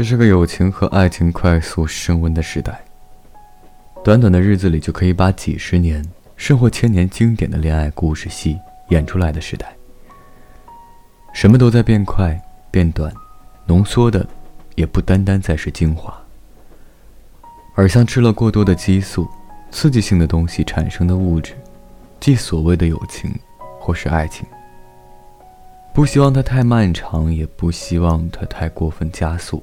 这是个友情和爱情快速升温的时代。短短的日子里，就可以把几十年甚或千年经典的恋爱故事戏演出来的时代。什么都在变快、变短，浓缩的也不单单再是精华，而像吃了过多的激素、刺激性的东西产生的物质，即所谓的友情或是爱情。不希望它太漫长，也不希望它太过分加速，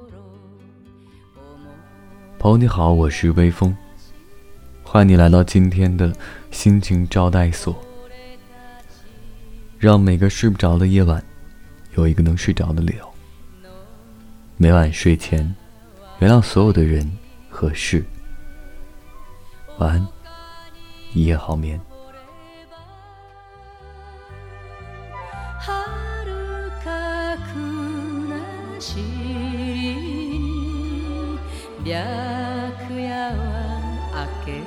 朋友你好，我是微风，欢迎你来到今天的心情招待所。让每个睡不着的夜晚，有一个能睡着的理由。每晚睡前，原谅所有的人和事。晚安，一夜好眠。白夜は明ける。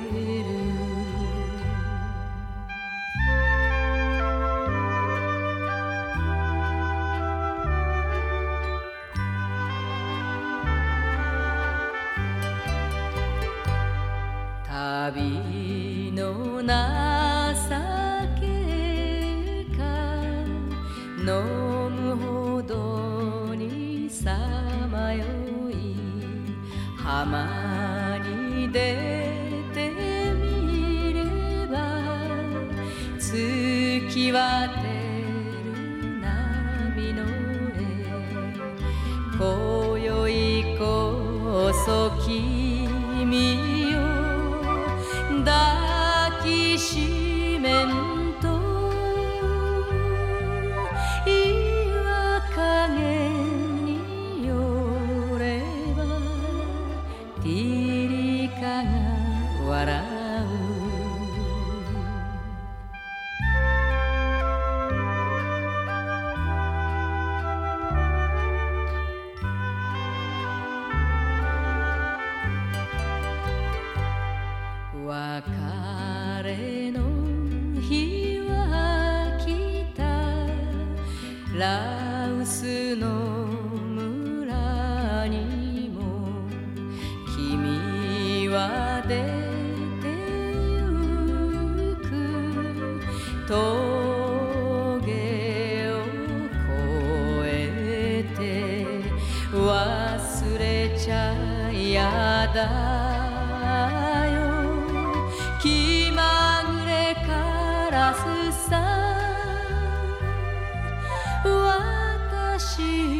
旅の情けか飲むほどにさ浜に出てみれば月は照る波の上今宵こそ君を抱きしめラウスの村にも君は出てゆく。峠を越えて忘れちゃやだ。去。